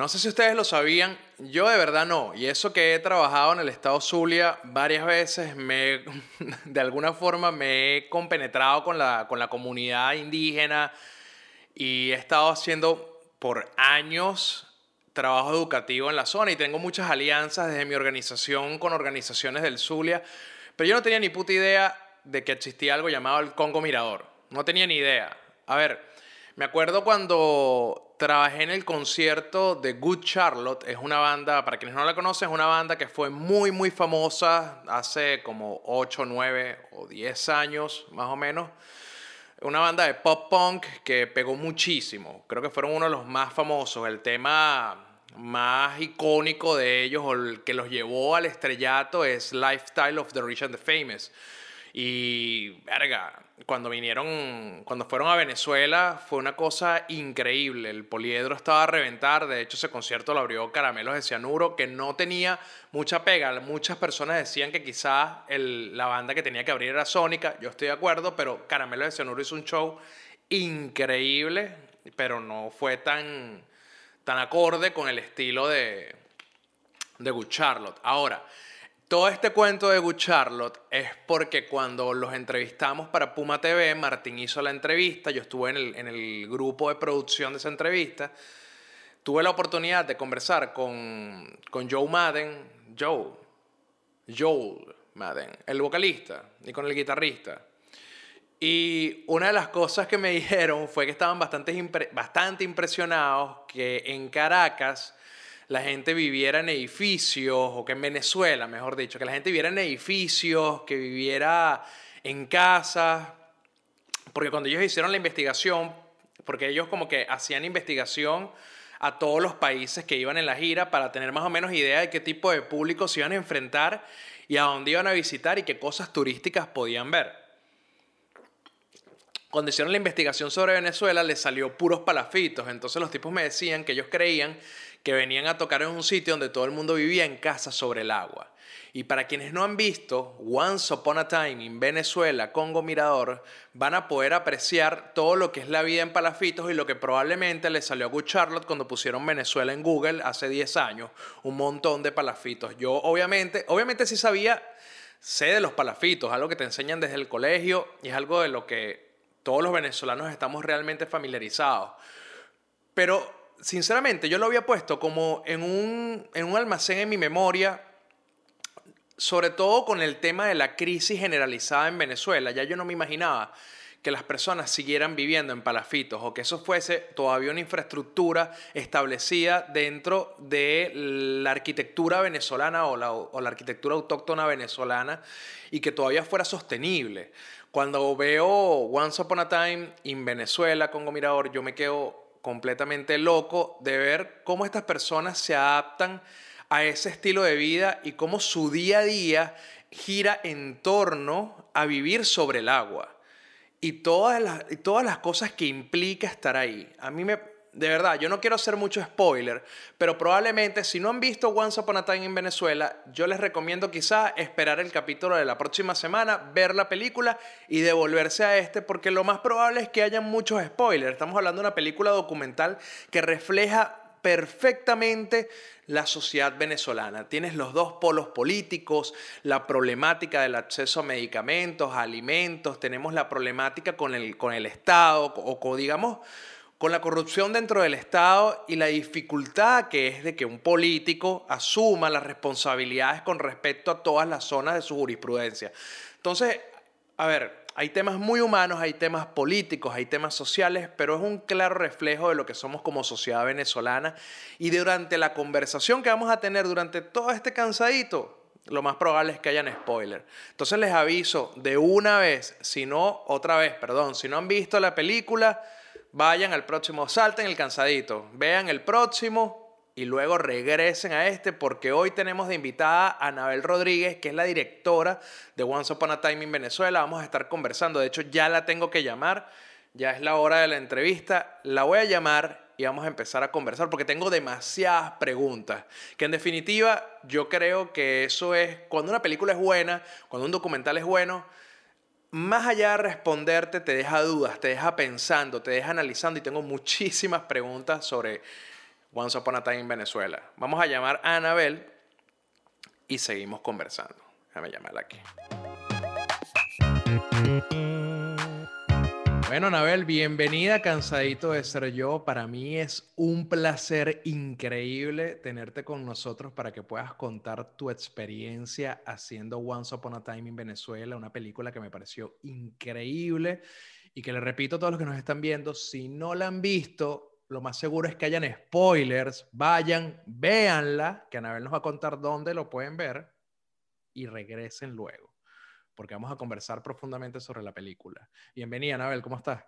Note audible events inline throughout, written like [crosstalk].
No sé si ustedes lo sabían, yo de verdad no. Y eso que he trabajado en el estado Zulia varias veces, me, [laughs] de alguna forma me he compenetrado con la, con la comunidad indígena y he estado haciendo por años trabajo educativo en la zona y tengo muchas alianzas desde mi organización con organizaciones del Zulia. Pero yo no tenía ni puta idea de que existía algo llamado el Congo Mirador. No tenía ni idea. A ver, me acuerdo cuando trabajé en el concierto de Good Charlotte. Es una banda, para quienes no la conocen, es una banda que fue muy, muy famosa hace como 8, 9 o 10 años, más o menos. Una banda de pop punk que pegó muchísimo. Creo que fueron uno de los más famosos. El tema más icónico de ellos o el que los llevó al estrellato es Lifestyle of the Rich and the Famous. Y, verga, cuando vinieron, cuando fueron a Venezuela, fue una cosa increíble. El poliedro estaba a reventar. De hecho, ese concierto lo abrió Caramelos de Cianuro, que no tenía mucha pega. Muchas personas decían que quizás la banda que tenía que abrir era Sónica. Yo estoy de acuerdo, pero Caramelos de Cianuro hizo un show increíble, pero no fue tan, tan acorde con el estilo de, de Good Charlotte. Ahora, todo este cuento de Good Charlotte es porque cuando los entrevistamos para Puma TV, Martín hizo la entrevista, yo estuve en el, en el grupo de producción de esa entrevista, tuve la oportunidad de conversar con, con Joe Madden, Joe, Joel Madden, el vocalista, y con el guitarrista. Y una de las cosas que me [laughs] dijeron fue que estaban bastante, bastante impresionados que en Caracas la gente viviera en edificios, o que en Venezuela, mejor dicho, que la gente viviera en edificios, que viviera en casas, porque cuando ellos hicieron la investigación, porque ellos como que hacían investigación a todos los países que iban en la gira para tener más o menos idea de qué tipo de público se iban a enfrentar y a dónde iban a visitar y qué cosas turísticas podían ver. Cuando hicieron la investigación sobre Venezuela les salió puros palafitos, entonces los tipos me decían que ellos creían que venían a tocar en un sitio donde todo el mundo vivía en casa sobre el agua. Y para quienes no han visto Once Upon a Time en Venezuela, Congo Mirador, van a poder apreciar todo lo que es la vida en Palafitos y lo que probablemente le salió a Good Charlotte cuando pusieron Venezuela en Google hace 10 años. Un montón de palafitos. Yo obviamente, obviamente sí sabía, sé de los palafitos, algo que te enseñan desde el colegio y es algo de lo que todos los venezolanos estamos realmente familiarizados. Pero sinceramente, yo lo había puesto como en un, en un almacén en mi memoria, sobre todo con el tema de la crisis generalizada en Venezuela. Ya yo no me imaginaba que las personas siguieran viviendo en palafitos o que eso fuese todavía una infraestructura establecida dentro de la arquitectura venezolana o la, o la arquitectura autóctona venezolana y que todavía fuera sostenible. Cuando veo Once Upon a Time en Venezuela, Congo Mirador, yo me quedo completamente loco de ver cómo estas personas se adaptan a ese estilo de vida y cómo su día a día gira en torno a vivir sobre el agua y todas las, todas las cosas que implica estar ahí. A mí me, de verdad, yo no quiero hacer mucho spoiler, pero probablemente si no han visto Once Upon a Time en Venezuela, yo les recomiendo quizá esperar el capítulo de la próxima semana, ver la película y devolverse a este, porque lo más probable es que haya muchos spoilers. Estamos hablando de una película documental que refleja perfectamente la sociedad venezolana. Tienes los dos polos políticos, la problemática del acceso a medicamentos, alimentos, tenemos la problemática con el, con el Estado, o digamos, con la corrupción dentro del Estado y la dificultad que es de que un político asuma las responsabilidades con respecto a todas las zonas de su jurisprudencia. Entonces, a ver, hay temas muy humanos, hay temas políticos, hay temas sociales, pero es un claro reflejo de lo que somos como sociedad venezolana. Y durante la conversación que vamos a tener durante todo este cansadito, lo más probable es que hayan spoiler. Entonces les aviso de una vez, si no, otra vez, perdón, si no han visto la película, Vayan al próximo, salten el cansadito, vean el próximo y luego regresen a este porque hoy tenemos de invitada a Anabel Rodríguez, que es la directora de Once Upon a Time en Venezuela. Vamos a estar conversando, de hecho ya la tengo que llamar, ya es la hora de la entrevista, la voy a llamar y vamos a empezar a conversar porque tengo demasiadas preguntas, que en definitiva yo creo que eso es, cuando una película es buena, cuando un documental es bueno, más allá de responderte, te deja dudas, te deja pensando, te deja analizando y tengo muchísimas preguntas sobre Once Upon a Time en Venezuela. Vamos a llamar a Anabel y seguimos conversando. Déjame llamarla aquí. Bueno, Anabel, bienvenida, cansadito de ser yo. Para mí es un placer increíble tenerte con nosotros para que puedas contar tu experiencia haciendo Once Upon a Time en Venezuela, una película que me pareció increíble y que le repito a todos los que nos están viendo, si no la han visto, lo más seguro es que hayan spoilers, vayan, véanla, que Anabel nos va a contar dónde lo pueden ver y regresen luego porque vamos a conversar profundamente sobre la película. Bienvenida, Anabel, ¿cómo estás?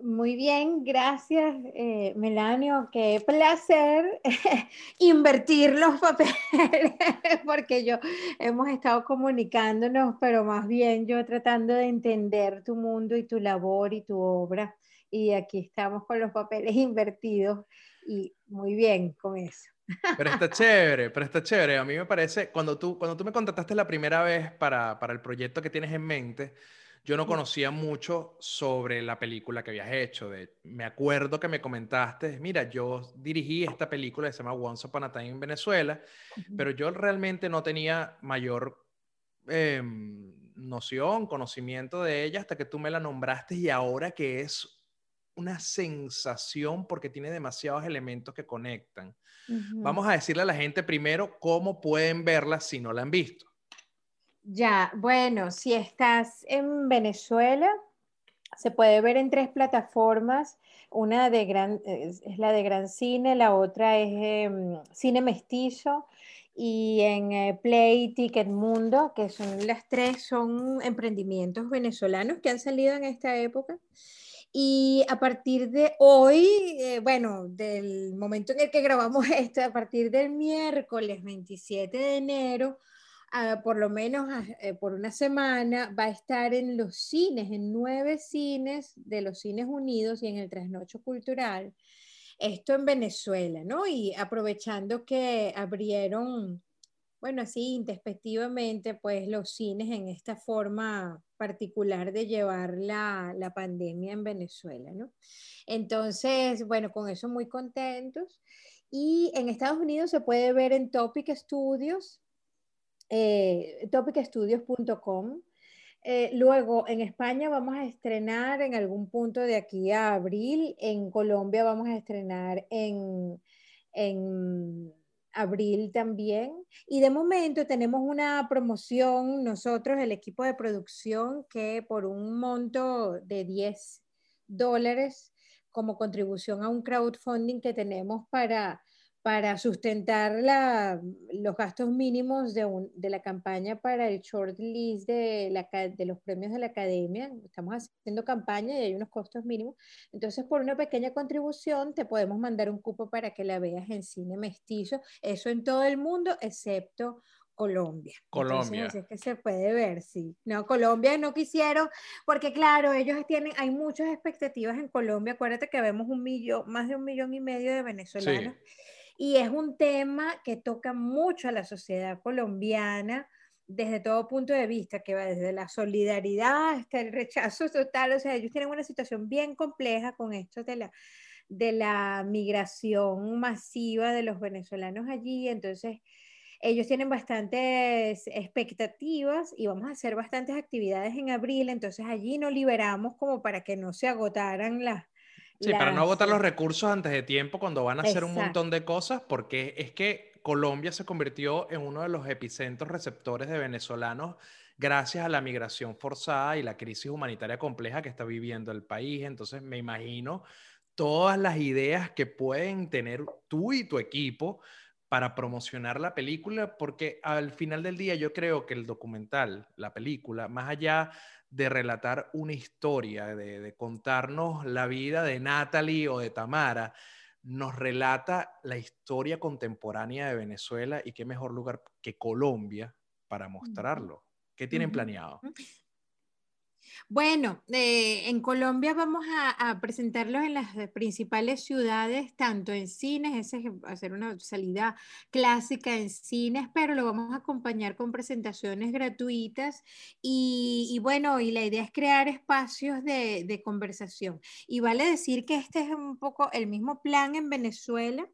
Muy bien, gracias, eh, Melanio. Qué placer [laughs] invertir los papeles, [laughs] porque yo hemos estado comunicándonos, pero más bien yo tratando de entender tu mundo y tu labor y tu obra. Y aquí estamos con los papeles [laughs] invertidos y muy bien con eso. Pero está chévere, pero está chévere. A mí me parece, cuando tú, cuando tú me contactaste la primera vez para, para el proyecto que tienes en mente, yo no conocía mucho sobre la película que habías hecho. De, me acuerdo que me comentaste, mira, yo dirigí esta película que se llama Once Upon a Time en Venezuela, pero yo realmente no tenía mayor em, noción, conocimiento de ella hasta que tú me la nombraste y ahora que es una sensación porque tiene demasiados elementos que conectan. Vamos a decirle a la gente primero cómo pueden verla si no la han visto. Ya, bueno, si estás en Venezuela, se puede ver en tres plataformas. Una de gran, es, la de Gran Cine, la otra es em, Cine Mestizo y en eh, Play Ticket Mundo, que son las tres, son emprendimientos venezolanos que han salido en esta época. Y a partir de hoy, eh, bueno, del momento en el que grabamos [laughs] esto, a partir del miércoles 27 de enero, ah, por lo menos eh, por una semana, va a estar en los cines, en nueve cines de los Cines Unidos y en el Trasnocho Cultural. Esto en Venezuela, ¿no? Y aprovechando que abrieron bueno, así introspectivamente, pues los cines en esta forma particular de llevar la, la, pandemia en Venezuela, ¿no? Entonces, bueno, con eso muy contentos. Y en Estados Unidos se puede ver en Topic Studios, eh, topicstudios.com. Eh, luego, en España vamos a estrenar en algún punto de aquí a abril. En Colombia vamos a estrenar en, en abril también. Y de momento tenemos una promoción, nosotros, el equipo de producción, que por un monto de 10 dólares como contribución a un crowdfunding que tenemos para para sustentar la, los gastos mínimos de, de, la campaña para el short list de, la, de, los premios de la academia. Estamos haciendo campaña y hay unos costos mínimos. Entonces, por una pequeña contribución, te podemos mandar un cupo para que la veas en cine mestizo. Eso en todo el mundo, excepto Colombia. Colombia. Entonces, es que se puede ver, sí. No, Colombia no quisieron, porque claro, ellos tienen, hay muchas expectativas en Colombia. Acuérdate que vemos un millón, más de un millón y medio de venezolanos. Sí y es un tema que toca mucho a la sociedad colombiana desde todo punto de vista, que va desde la solidaridad hasta el rechazo total, o sea, ellos tienen una situación bien compleja con esto de la, de la migración masiva de los venezolanos allí, entonces ellos tienen bastantes expectativas y vamos a hacer bastantes actividades en abril, entonces allí nos liberamos como para que no se agotaran las, Sí, para no agotar los recursos antes de tiempo cuando van a hacer un montón de cosas, porque es que Colombia se convirtió en uno de los epicentros receptores de venezolanos gracias a la migración forzada y la crisis humanitaria compleja que está viviendo el país. Entonces, me imagino todas las ideas que pueden tener tú y tu equipo para promocionar la película, porque al final del día yo creo que el documental, la película, más allá de relatar una historia, de, contarnos la vida de Natalie o de Tamara, nos relata la historia contemporánea de Venezuela y qué mejor lugar que Colombia para mostrarlo. ¿Qué tienen planeado? Bueno, eh, en Colombia vamos a, presentarlos en las principales ciudades, tanto en cines, ese es hacer una salida clásica en cines, pero lo vamos a acompañar con presentaciones gratuitas y, bueno, y la idea es crear espacios de, conversación. Y vale decir que este es un poco el mismo plan en Venezuela.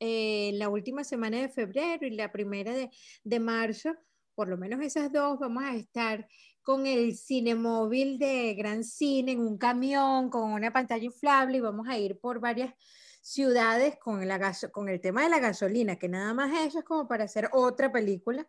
Eh, la última semana de febrero y la primera de, de marzo, por lo menos esas dos, vamos a estar con el cine móvil de Gran Cine en un camión con una pantalla inflable y vamos a ir por varias ciudades con, con el tema de la gasolina, que nada más eso es como para hacer otra película.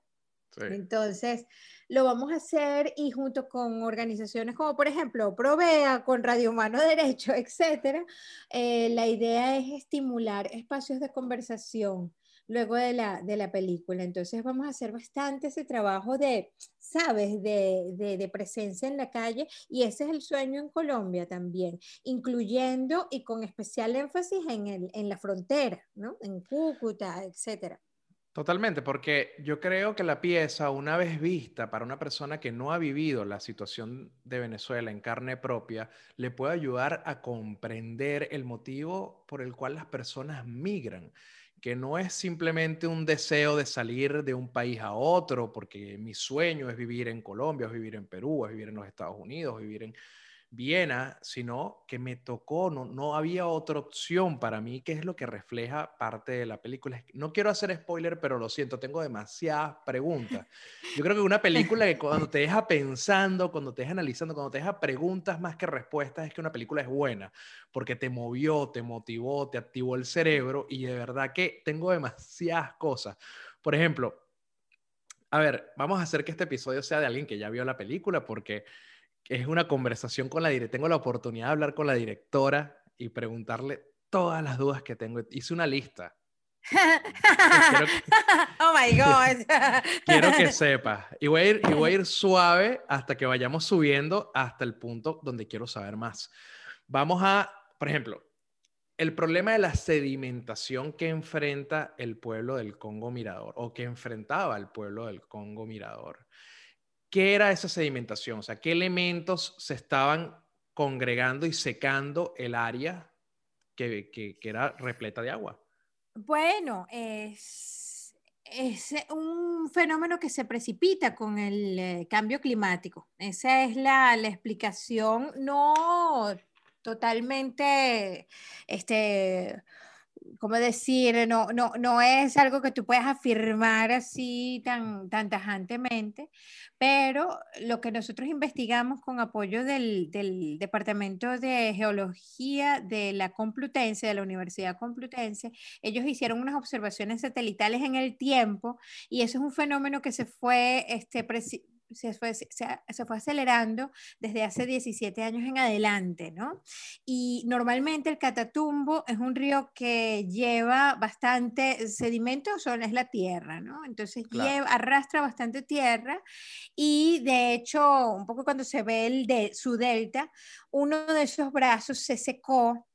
Entonces, lo vamos a hacer y junto con organizaciones como, por ejemplo, Provea, con Radio Humano Derecho, etcétera, eh, la idea es estimular espacios de conversación luego de la, de la película. Entonces vamos a hacer bastante ese trabajo de, ¿sabes?, de, de, presencia en la calle y ese es el sueño en Colombia también, incluyendo y con especial énfasis en, el, en la frontera, ¿no? En Cúcuta, etcétera. Totalmente, porque yo creo que la pieza, una vez vista para una persona que no ha vivido la situación de Venezuela en carne propia, le puede ayudar a comprender el motivo por el cual las personas migran que no es simplemente un deseo de salir de un país a otro, porque mi sueño es vivir en Colombia, es vivir en Perú, es vivir en los Estados Unidos, vivir en Viena, sino que me tocó, no, no había otra opción para mí, que es lo que refleja parte de la película. No quiero hacer spoiler, pero lo siento, tengo demasiadas preguntas. Yo creo que una película que cuando te deja pensando, cuando te deja analizando, cuando te deja preguntas más que respuestas, es que una película es buena, porque te movió, te motivó, te activó el cerebro y de verdad que tengo demasiadas cosas. Por ejemplo, a ver, vamos a hacer que este episodio sea de alguien que ya vio la película, porque es una conversación con la directora. Tengo la oportunidad de hablar con la directora y preguntarle todas las dudas que tengo. Hice una lista. [laughs] oh my God. [laughs] quiero que [laughs] sepas. Y voy, a ir, y voy a ir suave hasta que vayamos subiendo hasta el punto donde quiero saber más. Vamos a, por ejemplo, el problema de la sedimentación que enfrenta el pueblo del Congo Mirador o que enfrentaba el pueblo del Congo Mirador. ¿Qué era esa sedimentación? O sea, ¿qué elementos se estaban congregando y secando el área que, era repleta de agua? Bueno, es, es, un fenómeno que se precipita con el eh, cambio climático. Esa es la, la explicación no totalmente este, ¿cómo decir? No, no, no es algo que tú puedas afirmar así tan, tan tajantemente, pero lo que nosotros investigamos con apoyo del, del, Departamento de Geología de la Complutense, de la Universidad Complutense, ellos hicieron unas observaciones satelitales en el tiempo y eso es un fenómeno que se fue este, se fue, se, fue, acelerando desde hace 17 años en adelante, ¿no? Y normalmente el Catatumbo es un río que lleva bastante sedimento, son, es la tierra, ¿no? Entonces lleva, arrastra bastante tierra y de hecho, un poco cuando se ve el de, su delta, uno de esos brazos se secó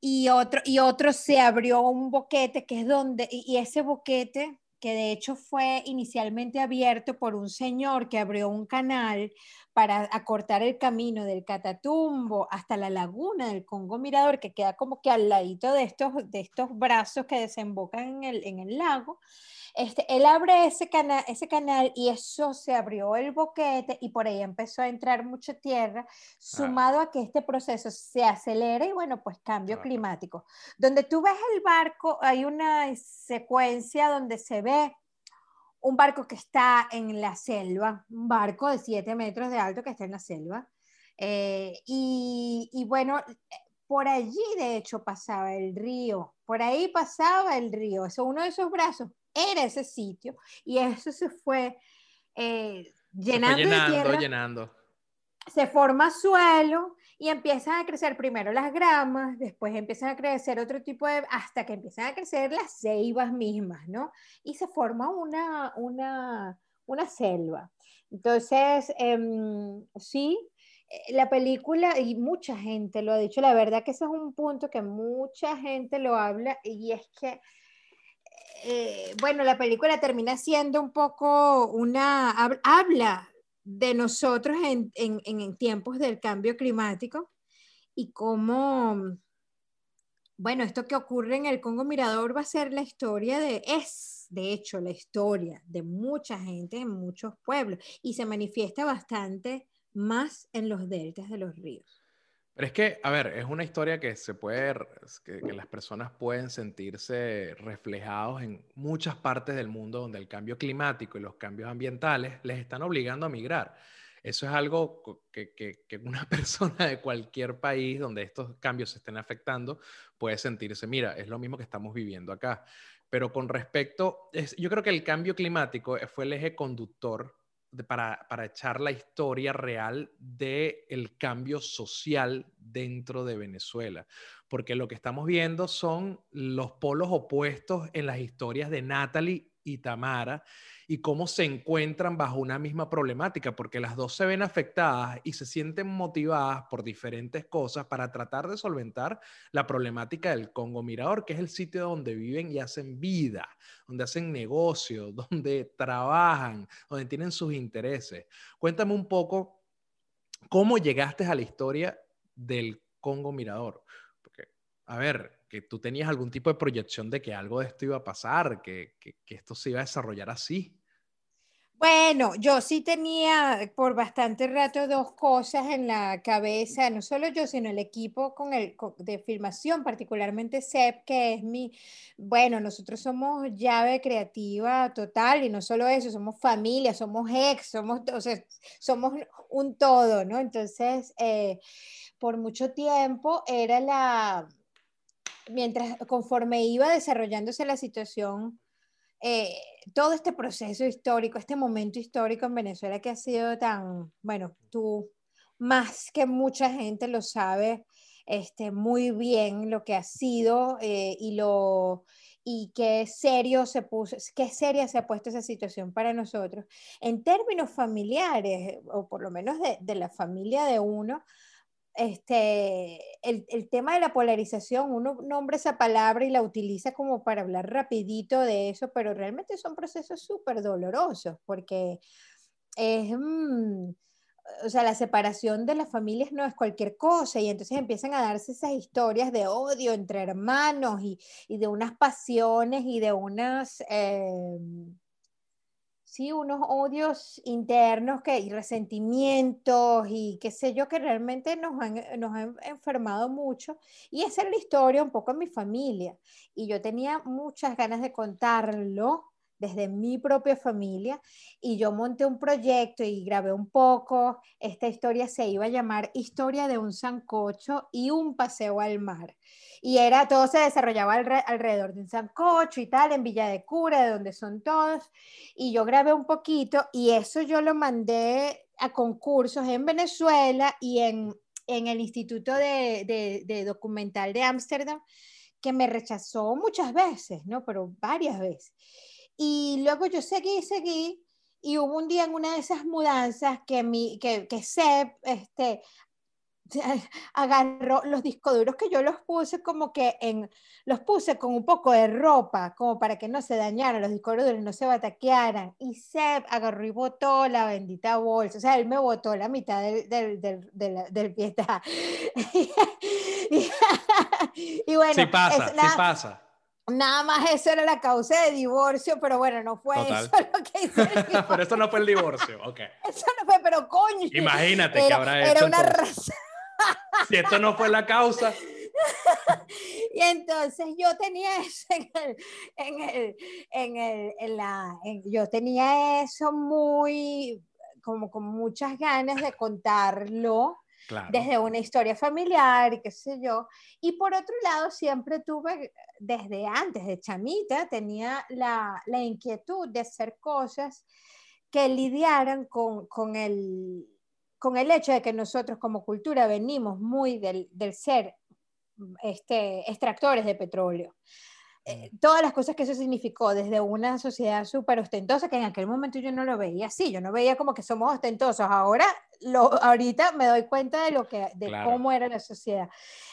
y otro, y otro se abrió un boquete, que es donde, y ese boquete que de hecho fue inicialmente abierto por un señor que abrió un canal para acortar el camino del Catatumbo hasta la laguna del Congo Mirador, que queda como que al ladito de estos, de estos brazos que desembocan en el, en el lago. Este, él abre ese, canal ese canal y eso se abrió el boquete y por ahí empezó a entrar mucha tierra, sumado a que este proceso se acelera y bueno, pues cambio climático. Donde tú ves el barco, hay una secuencia donde se ve un barco que está en la selva, un barco de 7 metros de alto que está en la selva. Eh, y, y, bueno, por allí de hecho pasaba el río, por ahí pasaba el río, eso uno de esos brazos era ese sitio y eso se fue eh, llenando, se llenando, de tierra, llenando. Se forma suelo y empiezan a crecer primero las gramas, después empiezan a crecer otro tipo de, hasta que empiezan a crecer las ceibas mismas, ¿no? Y se forma una, una, una selva. Entonces, em, sí, eh, la película, y mucha gente lo ha dicho, la verdad que ese es un punto que mucha gente lo habla, y es que, eh, bueno, la película termina siendo un poco una, habla de nosotros en, en, en tiempos del cambio climático y cómo bueno, esto que ocurre en el Congo Mirador va a ser la historia de, es de hecho la historia de mucha gente en muchos pueblos y se manifiesta bastante más en los deltas de los ríos. Pero es que, a ver, es una historia que se puede, que, que, las personas pueden sentirse reflejados en muchas partes del mundo donde el cambio climático y los cambios ambientales les están obligando a migrar. Eso es algo que, que, una [laughs] persona de cualquier país donde estos cambios se estén afectando puede sentirse, mira, es lo mismo que estamos viviendo acá. Pero con respecto, es, yo creo que el cambio climático fue el eje conductor para, para, echar la historia real del el cambio social dentro de Venezuela. Porque lo que estamos viendo son los polos opuestos en las historias de Natalie y Tamara y cómo se encuentran bajo una misma problemática, porque las dos se ven afectadas y se sienten motivadas por diferentes cosas para tratar de solventar la problemática del Congo Mirador, que es el sitio donde viven y hacen vida, donde hacen negocios, [laughs] donde trabajan, donde tienen sus intereses. Cuéntame un poco cómo llegaste a la historia del Congo Mirador. Porque, a ver, que tú tenías algún tipo de proyección de que algo de esto iba a pasar, que, que, esto se iba a desarrollar así. Bueno, yo sí tenía por bastante rato dos cosas en la cabeza, no solo yo, sino el equipo con el, de filmación, particularmente SEP, que es mi, bueno, nosotros somos llave creativa total y no solo eso, somos familia, somos ex, somos, o somos un todo, ¿no? Entonces, eh, por mucho tiempo era la, mientras, conforme iba desarrollándose la situación, eh, todo este proceso histórico, este momento histórico en Venezuela que ha sido tan, bueno, tú más que mucha gente lo sabe este, muy bien lo que ha sido eh, y lo y qué serio se puso, qué seria se ha puesto esa situación para nosotros. En términos familiares, o por lo menos de, de la familia de uno, este, el, el, tema de la polarización, uno nombra esa palabra y la utiliza como para hablar rapidito de eso, pero realmente son procesos súper dolorosos porque es, mmm, o sea, la separación de las familias no es cualquier cosa y entonces empiezan a darse esas historias de odio entre hermanos y, y de unas pasiones y de unas... Eh, sí, unos odios internos que, y resentimientos y qué sé yo, que realmente nos han, nos han enfermado mucho. Y esa es la historia un poco en mi familia. Y yo tenía muchas ganas de contarlo desde mi propia familia y yo monté un proyecto y grabé un poco. Esta historia se iba a llamar Historia de un sancocho y un paseo al mar. Y era, todo se desarrollaba alrededor de un sancocho y tal, en Villa de Cura, de donde son todos. Y yo grabé un poquito y eso yo lo mandé a concursos en Venezuela y en, en el Instituto de, de, de Documental de Ámsterdam, que me rechazó muchas veces, ¿no? Pero varias veces. Y luego yo seguí, seguí, y hubo un día en una de esas mudanzas que, mi, que, que Seb este, [laughs] agarró los discos duros que yo los puse como que en, los puse con un poco de ropa, como para que no se dañaran los discos duros, no se bataquearan. Y Seb agarró y botó la bendita bolsa, o sea, él me botó la mitad del, del, del, del, del pie. [laughs] y, bueno, sí pasa, sí pasa. Nada más eso era la causa de divorcio, pero bueno, no fue eso [laughs] lo que hizo. [laughs] pero eso no fue el divorcio, ok. [laughs] Eso no fue, pero coño. Imagínate que habrá hecho. Era una raza. si esto no fue la causa. y entonces yo tenía eso en el, en el, en el, en la, yo tenía eso muy, como con muchas ganas de contarlo desde una historia familiar y qué sé yo. Y por otro lado, siempre tuve, desde antes de chamita, tenía la, la inquietud de hacer cosas que lidiaran con, con, el, con el hecho de que nosotros como cultura venimos muy del, del ser este, extractores de petróleo. Eh, todas las cosas que eso significó, desde una sociedad súper ostentosa, que en aquel momento yo no lo veía así, yo no veía como que somos ostentosos, ahora lo, ahorita me doy cuenta de, lo que, de cómo era la sociedad.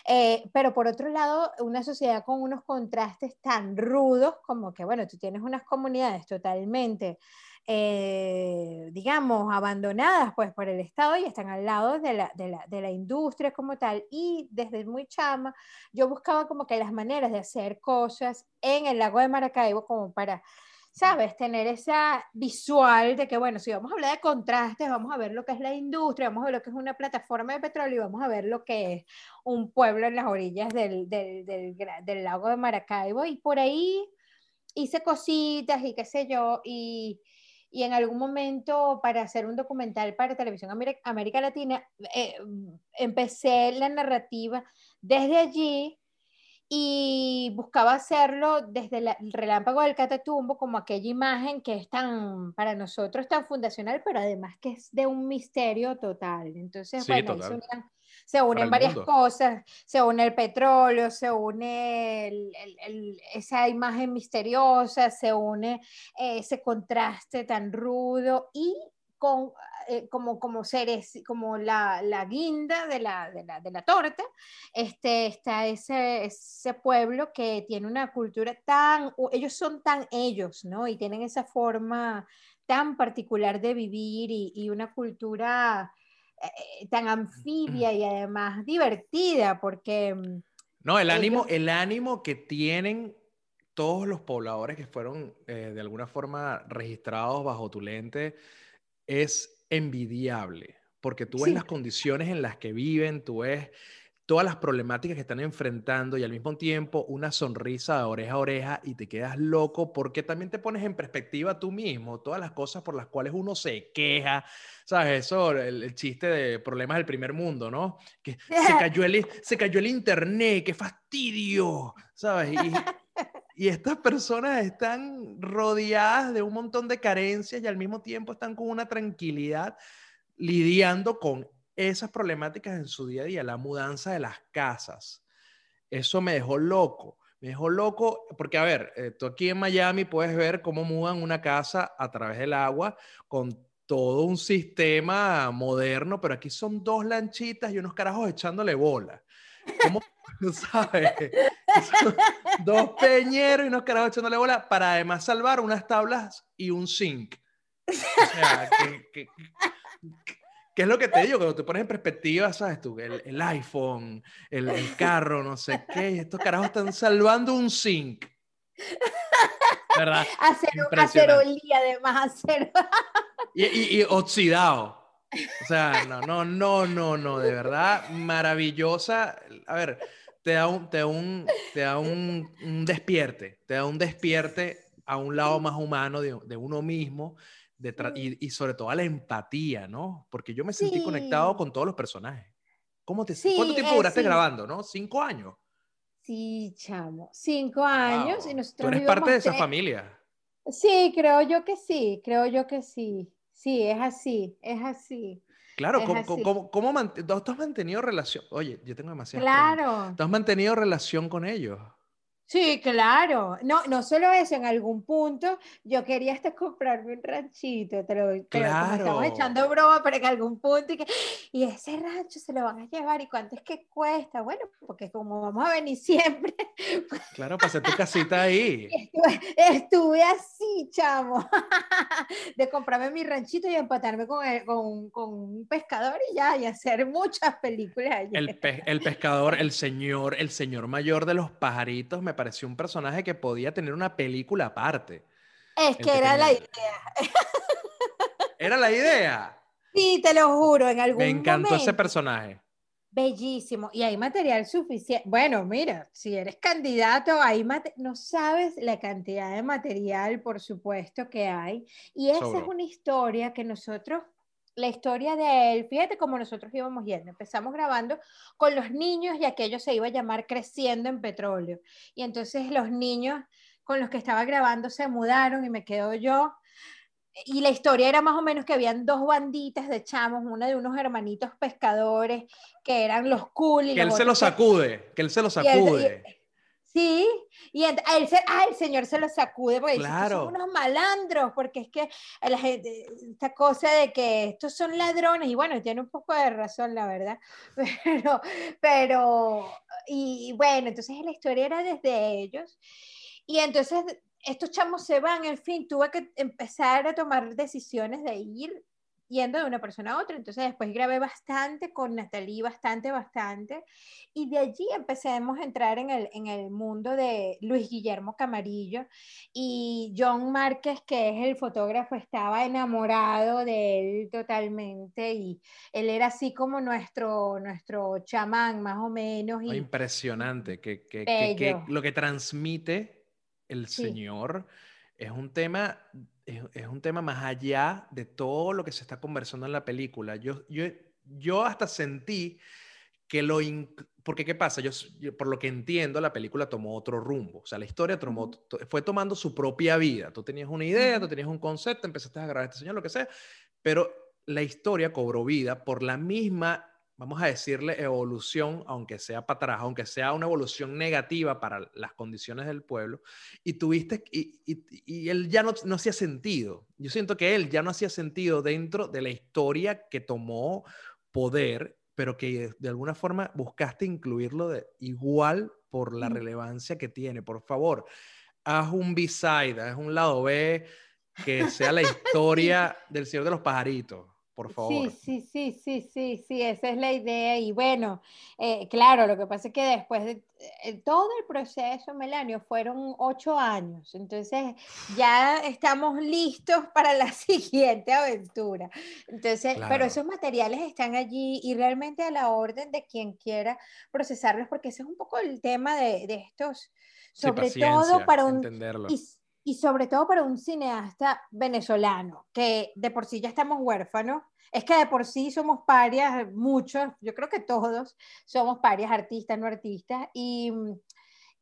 Eh, pero por otro lado, una sociedad con unos contrastes tan rudos como que, bueno, tú tienes unas comunidades totalmente, eh, digamos, abandonadas pues por el Estado y están al lado de la, de, la, de la industria como tal. Y desde muy chama, yo buscaba como que las maneras de hacer cosas en el lago de Maracaibo como para ¿sabes? Tener esa visual de que, bueno, si vamos a hablar de contrastes, vamos a ver lo que es la industria, vamos a ver lo que es una plataforma de petróleo y vamos a ver lo que es un pueblo en las orillas del, del, del, del lago de Maracaibo. Y por ahí hice cositas y qué sé yo, y, y en algún momento para hacer un documental para Televisión América, Latina, eh, empecé la narrativa desde allí y buscaba hacerlo desde el relámpago del Catatumbo como aquella imagen que es tan, para nosotros tan fundacional, pero además que es de un misterio total. Entonces, bueno, se unen, varias cosas, se une el petróleo, se une esa imagen misteriosa, se une ese contraste tan rudo y con, eh, como, como seres, como la, la guinda de la, de, la, de la, torta, este, está ese, ese pueblo que tiene una cultura tan, ellos son tan ellos, ¿no? Y tienen esa forma tan particular de vivir y, y una cultura eh, tan anfibia y además divertida, porque... Mm, no, el ánimo, el ánimo que tienen todos los pobladores que fueron eh, de alguna forma registrados bajo tu lente es envidiable, porque tú ves las condiciones en las que viven, tú ves todas las problemáticas que están enfrentando y al mismo tiempo una sonrisa de oreja a oreja y te quedas loco porque también te pones en perspectiva tú mismo todas las cosas por las cuales uno se queja, ¿sabes? Eso, el, chiste de problemas del primer mundo, ¿no? Que se [laughs] cayó el, se cayó el internet, qué fastidio, ¿sabes? Y, y estas personas están rodeadas de un montón de carencias y al mismo tiempo están con una tranquilidad lidiando con esas problemáticas en su día a día, la mudanza de las casas. Eso me dejó loco. Me dejó loco porque, a ver, eh, tú aquí en Miami puedes ver cómo mudan una casa a través del agua con todo un sistema moderno, pero aquí son dos lanchitas y unos carajos echándole bola. ¿Cómo, [laughs] sabes? [laughs] Dos peñeros y unos carajos echándole bola para además salvar unas tablas y un zinc. O sea, [laughs] ¿qué es lo que te digo? Cuando te pones en perspectiva, ¿sabes tú? El, iPhone, el, carro, no sé qué, estos carajos están salvando un zinc. ¿Verdad? Acero, acerolí, además, acero. Y, y, y oxidado. O sea, no, no, no, no, no, de verdad, maravillosa. A ver, te da un, te un, te da un, despierte, te da un despierte a un lado más humano de, de uno mismo de y, y, sobre todo a la empatía, ¿no? Porque yo me sentí conectado con todos los personajes. ¿Cómo te, ¿Cuánto tiempo duraste grabando, no? ¿Cinco años? Sí, chamo, cinco años. Y nosotros Tú eres parte de esa familia. Sí, creo yo que sí, creo yo que sí. Sí, es así, es así. Claro, ¿cómo, ¿cómo, cómo, tú has mantenido relación? Oye, yo tengo demasiado. Claro. ¿Tú has mantenido relación con ellos? Sí, claro. No, no solo eso, en algún punto yo quería hasta comprarme un ranchito, te lo claro. estamos echando broma, pero en algún punto y, que, y ese rancho se lo van a llevar y cuánto es que cuesta. Bueno, porque como vamos a venir [laughs] siempre. Claro, pasé tu casita ahí. [laughs] Estuve, así, chamo, [laughs] de comprarme mi ranchito y empatarme con, con, con, un pescador y ya, y hacer muchas películas El, el pescador, el señor, el señor mayor de los pajaritos me pareció un personaje que podía tener una película aparte. Es que, era la idea. ¿Era la idea? Sí, te lo juro, en algún Me encantó ese personaje. Bellísimo. Y hay material suficiente. Bueno, mira, si eres candidato, hay no sabes la cantidad de material, por supuesto, que hay. Y esa es una historia que nosotros la historia de él, fíjate cómo nosotros íbamos yendo, empezamos grabando con los niños y aquello se iba a llamar Creciendo en Petróleo. Y entonces los niños con los que estaba grabando se mudaron y me quedo yo. Y la historia era más o menos que habían dos banditas de chamos, una de unos hermanitos pescadores que eran los cool. Y que él se los sacude, que él se los sacude. Sí, y el, ah, el señor se lo sacude porque claro. son unos malandros, porque es que la gente, esta cosa de que estos son ladrones, y bueno, tiene un poco de razón, la verdad, [laughs] pero, pero, y bueno, entonces la historia era desde ellos, y entonces estos chamos se van, en fin, tuve que empezar a tomar decisiones de ir yendo de una persona a otra. Entonces después grabé bastante con Natalie, bastante, bastante. Y de allí empecemos a entrar en el, en el mundo de Luis Guillermo Camarillo. Y John Márquez, que es el fotógrafo, estaba enamorado de él totalmente. Y él era así como nuestro, nuestro chamán, más o menos. Y, impresionante, que, que, que, lo que transmite el Señor es un tema es, un tema más allá de todo lo que se está conversando en la película. Yo, yo, yo hasta sentí que lo... Porque, ¿qué pasa? Yo, por lo que entiendo, la película tomó otro rumbo. O sea, la historia tomó, fue tomando su propia vida. Tú tenías una idea, tú tenías un concepto, empezaste a grabar a este señor, lo que sea, pero la historia cobró vida por la misma vamos a decirle, evolución, aunque sea para atrás, aunque sea una evolución negativa para las condiciones del pueblo, y tuviste, y, y, él ya no, no hacía sentido. Yo siento que él ya no hacía sentido dentro de la historia que tomó poder, pero que de alguna forma buscaste incluirlo de igual por la relevancia que tiene. Por favor, haz un B-side, haz un lado B que sea la [laughs] historia del Señor de los Pajaritos por favor. Sí, sí, sí, sí, sí, sí, esa es la idea. Y bueno, eh, claro, lo que pasa es que después de eh, todo el proceso, Melanio, fueron ocho años. Entonces ya estamos listos para la [laughs] siguiente aventura. Entonces, pero esos materiales están allí y realmente a la orden de quien quiera procesarlos, porque ese es un poco el tema de, de estos, sobre todo para un... Y, y sobre todo para un cineasta venezolano, que de por sí ya estamos huérfanos, es que de por sí somos parias, muchos, yo creo que todos somos parias, artistas, no artistas, y,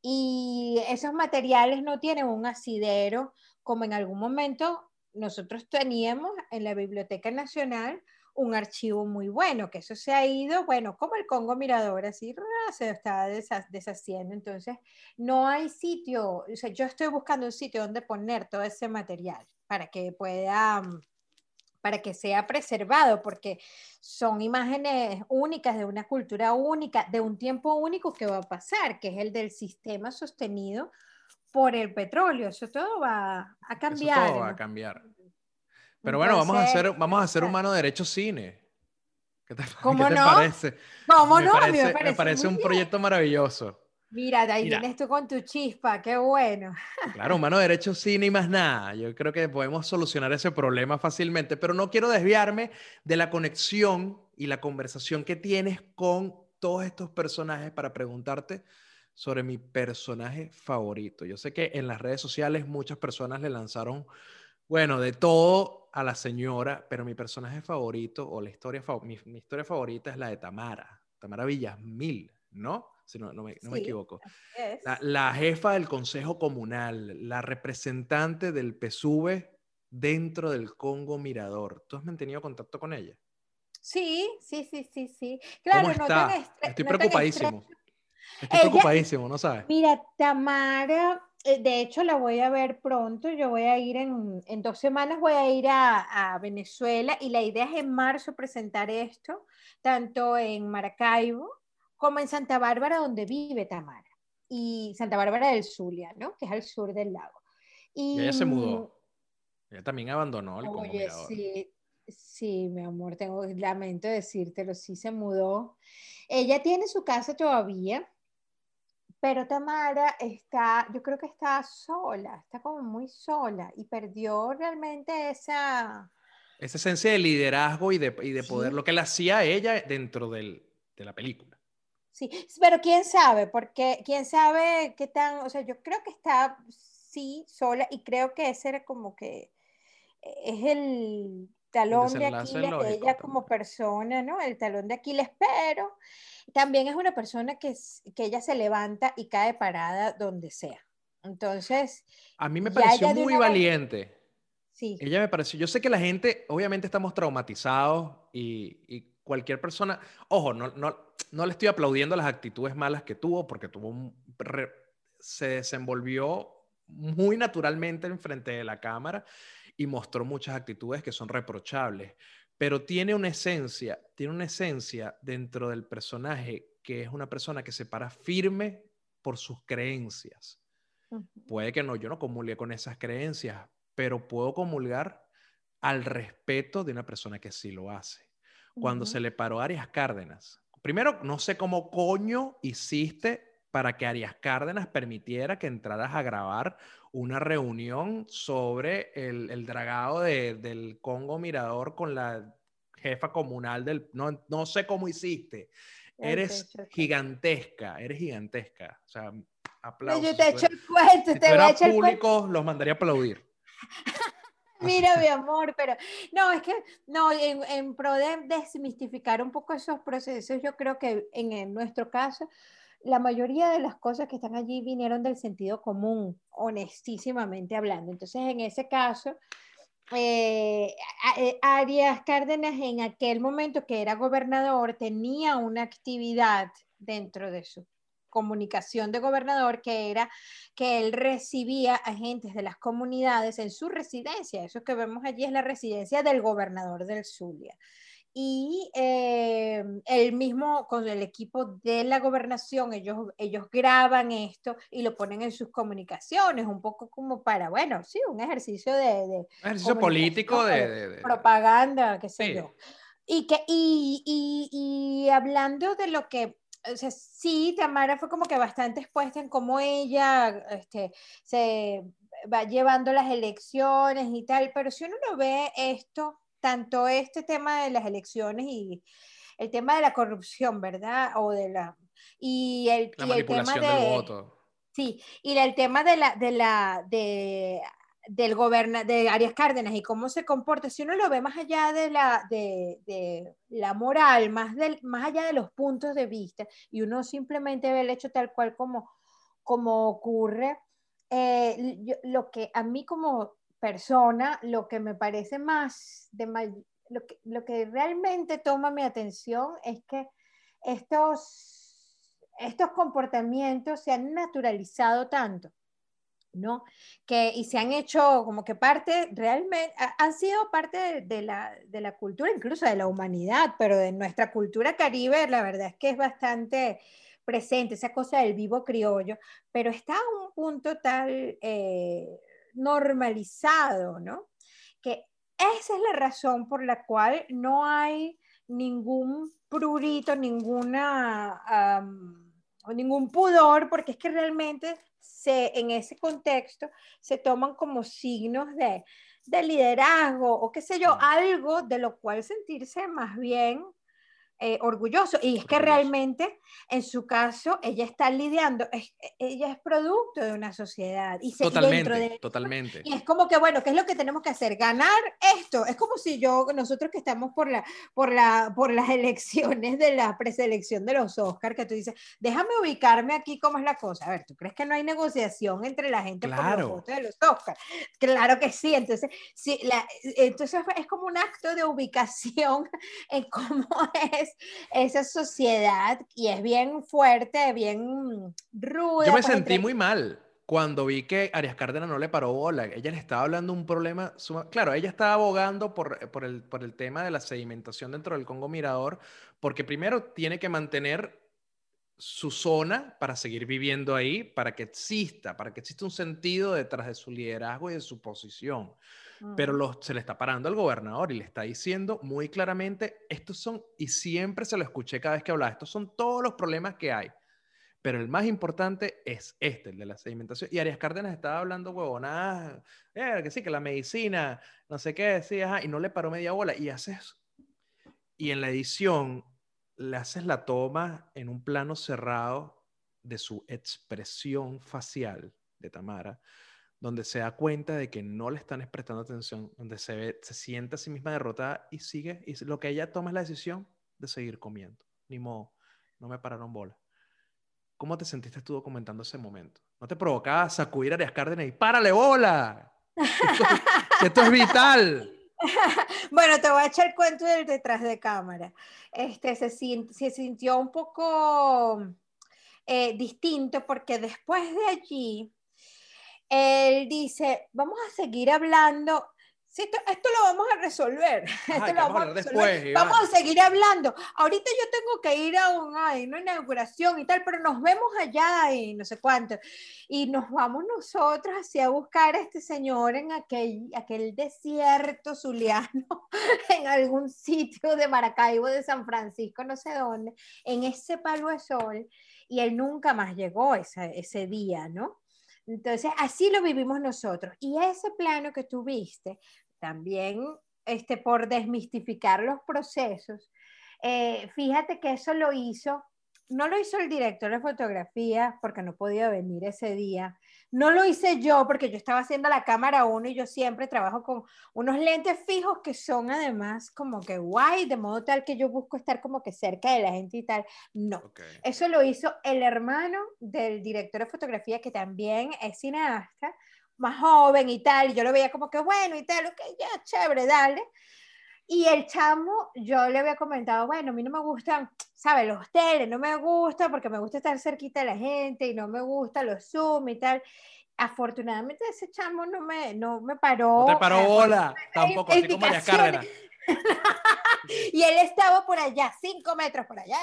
y esos materiales no tienen un asidero como en algún momento nosotros teníamos en la Biblioteca Nacional un archivo muy bueno, que eso se ha ido, bueno, como el Congo Mirador, así se está deshaciendo. Entonces, no hay sitio, o sea, yo estoy buscando un sitio donde poner todo ese material para que pueda, para que sea preservado, porque son imágenes únicas de una cultura única, de un tiempo único que va a pasar, que es el del sistema sostenido por el petróleo. Eso todo va a cambiar. Eso todo va a cambiar. Pero bueno, vamos a hacer, vamos a hacer un mano derecho cine. ¿Qué te, ¿Cómo no? parece? ¿Cómo no? me parece, me parece un proyecto maravilloso. Mira, de ahí vienes tú con tu chispa, qué bueno. [laughs] Claro, mano derecho cine y más nada. Yo creo que podemos solucionar ese problema fácilmente, pero no quiero desviarme de la conexión y la conversación que tienes con todos estos personajes para preguntarte sobre mi personaje favorito. Yo sé que en las redes sociales muchas personas le lanzaron, bueno, de todo a la señora, pero mi personaje favorito o la historia, mi, historia favorita es la de Tamara, Tamara Villasmil, ¿no? Si no, no, me, equivoco. La, la, jefa del Consejo Comunal, la representante del PSUV dentro del Congo Mirador. ¿Tú has mantenido contacto con ella? Sí, sí, sí, sí, sí. Claro, ¿Cómo está? Estoy preocupadísimo. Estoy preocupadísimo, ¿no sabes? Mira, Tamara de hecho, la voy a ver pronto. Yo voy a ir en, en dos semanas, voy a ir a, a, Venezuela y la idea es en marzo presentar esto, tanto en Maracaibo como en Santa Bárbara, donde vive Tamara, y Santa Bárbara del Zulia, ¿no? Que es al sur del lago. Y, ella se mudó. Ella también abandonó el Oye, sí, sí, mi amor, tengo lamento decírtelo, sí se mudó. Ella tiene su casa todavía pero Tamara está, yo creo que está sola, está como muy sola y perdió realmente esa... Esa esencia de liderazgo y de, y de poder, lo que le hacía ella dentro del, de la película. Sí, pero quién sabe, porque quién sabe qué tan, o sea, yo creo que está, sí, sola y creo que ese era como que es el talón de Aquiles de ella como persona, ¿no? El talón de Aquiles, pero también es una persona que, que ella se levanta y cae parada donde sea. Entonces... A mí me pareció muy valiente. Sí. Ella me pareció, yo sé que la gente, obviamente estamos traumatizados y, y cualquier persona, ojo, no, no, no, le estoy aplaudiendo las actitudes malas que tuvo, porque tuvo un, se desenvolvió muy naturalmente enfrente de la cámara y mostró muchas actitudes que son reprochables, pero tiene una esencia, tiene una esencia dentro del personaje que es una persona que se para firme por sus creencias. Puede que no, yo no comulgue con esas creencias, pero puedo comulgar al respeto de una persona que sí lo hace. Cuando se le paró a Arias Cárdenas, primero, no sé cómo coño hiciste para que Arias Cárdenas permitiera que entraras a grabar una reunión sobre el, dragado del Congo Mirador con la jefa comunal del... No, no sé cómo hiciste. Eres gigantesca, eres gigantesca. O sea, aplausos. Yo te echo el cuento, te voy a echar público, los mandaría a aplaudir. [laughs] Mira, mi amor, pero no, es que no, en, en, pro de desmistificar un poco esos procesos, yo creo que en, en, nuestro caso, la mayoría de las cosas que están allí vinieron del sentido común, honestísimamente hablando. Entonces, en ese caso, eh, eh, Arias Cárdenas en aquel momento que era gobernador tenía una actividad dentro de su comunicación de gobernador que era que él recibía agentes de las comunidades en su residencia. Eso que vemos allí es la residencia del gobernador del Zulia y eh, el mismo con el equipo de la gobernación, ellos, ellos graban esto y lo ponen en sus comunicaciones, un poco como para, bueno, sí, un ejercicio de... ejercicio político, de, Propaganda, qué sé yo. Y, que, y, y, y hablando de lo que o sea, sí, Tamara fue como que bastante expuesta en cómo ella este, se va llevando las elecciones y tal, pero si uno lo ve esto tanto este tema de las elecciones y el tema de la corrupción, ¿verdad? O de la y el, el tema de voto. Sí, y el tema de la de la de del gobierno de Arias Cárdenas y cómo se comporta, si uno lo ve más allá de la, de, de la moral, más, del, más allá de los puntos de vista, y uno simplemente ve el hecho tal cual como, como ocurre, eh, lo que a mí como persona, lo que me parece más, de lo, que, lo que realmente toma mi atención es que estos, estos comportamientos se han naturalizado tanto. ¿no? Que, y se han hecho como que parte, realmente, han sido parte de, la, de, la, cultura, incluso de la humanidad, pero de nuestra cultura caribe, la verdad es que es bastante presente, esa cosa del vivo criollo, pero está a un punto tal, eh, normalizado, ¿no? Que esa es la razón por la cual no hay ningún prurito, ninguna, ningún pudor, porque es que realmente se, en ese contexto se toman como signos de, de liderazgo o qué sé yo, algo de lo cual sentirse más bien eh, orgulloso. Y es que realmente, en su caso, ella está lidiando, ella es producto de una sociedad. Y totalmente, totalmente. Y es como que, bueno, ¿qué es lo que tenemos que hacer? Ganar esto. Es como si yo, nosotros que estamos por, la, por, la, por las [laughs] elecciones de la preselección de los Oscars, que tú dices, déjame ubicarme aquí cómo es la cosa. A ver, ¿tú crees que no hay negociación entre la gente por los de los Oscars? Claro que sí. Entonces, sí, la, entonces es como un acto de ubicación [laughs] en cómo es esa sociedad y es bien fuerte, bien ruda. Yo me sentí muy mal cuando vi que Arias Cárdenas no le paró bola. Ella le estaba hablando un problema. Claro, ella estaba abogando por, por, el, por el tema de la sedimentación dentro del Congo Mirador, porque primero tiene que mantener su zona para seguir viviendo ahí, para que exista, para que exista un sentido detrás de su liderazgo y de su posición pero se le está parando al gobernador y le está diciendo muy claramente, estos son, y siempre se lo escuché cada vez que hablaba, estos son todos los problemas que hay. Pero el más importante es este, el de la sedimentación. Y Arias Cárdenas estaba hablando huevonadas, eh, que sí, que la medicina, no sé qué, decía, y no le paró media bola. Y haces, y en la edición le haces la toma en un plano cerrado de su expresión facial de Tamara, donde se da cuenta de que no le están prestando atención, donde se, ve, se siente a sí misma derrotada y sigue, y lo que ella toma es la decisión de seguir comiendo. Ni modo, no me pararon bola. ¿Cómo te sentiste tú comentando ese momento? ¿No te provocaba sacudir a Arias Cárdenas y párale bola? [laughs] Esto, es vital. [laughs] bueno, te voy a echar el cuento del detrás de cámara. Este, se, se sintió un poco eh, distinto porque después de allí, él dice, vamos a seguir hablando esto, lo vamos a resolver. [laughs] esto lo vamos, a, Después, vamos a seguir hablando. Ahorita yo tengo que ir a una inauguración y tal, pero nos vemos allá y no sé cuánto. Y nos vamos nosotros así a buscar a este señor en aquel, aquel desierto zuliano, [laughs] en algún sitio de Maracaibo, de San Francisco, no sé dónde, en ese palo de sol. Y él nunca más llegó ese, ese día, ¿no? Entonces, así lo vivimos nosotros. Y ese plano que tuviste también este, por desmistificar los procesos, eh, fíjate que eso lo hizo, no lo hizo el director de fotografía porque no podía venir ese día, no lo hice yo porque yo estaba haciendo la cámara uno y yo siempre trabajo con unos lentes fijos que son además como que guay, de modo tal que yo busco estar como que cerca de la gente y tal. No, eso lo hizo el hermano del director de fotografía que también es cineasta más joven y tal, y yo lo veía como que bueno y tal, ok, ya, chévere, dale. Y el chamo, yo le había comentado, bueno, a mí no me gustan, ¿sabes? Los hoteles, no me gusta porque me gusta estar cerquita de la gente y no me gusta los Zoom y tal. Afortunadamente ese chamo no me, no me paró. No te paró bola, tampoco, así como las carreras. [laughs] y él estaba por allá, cinco metros por allá,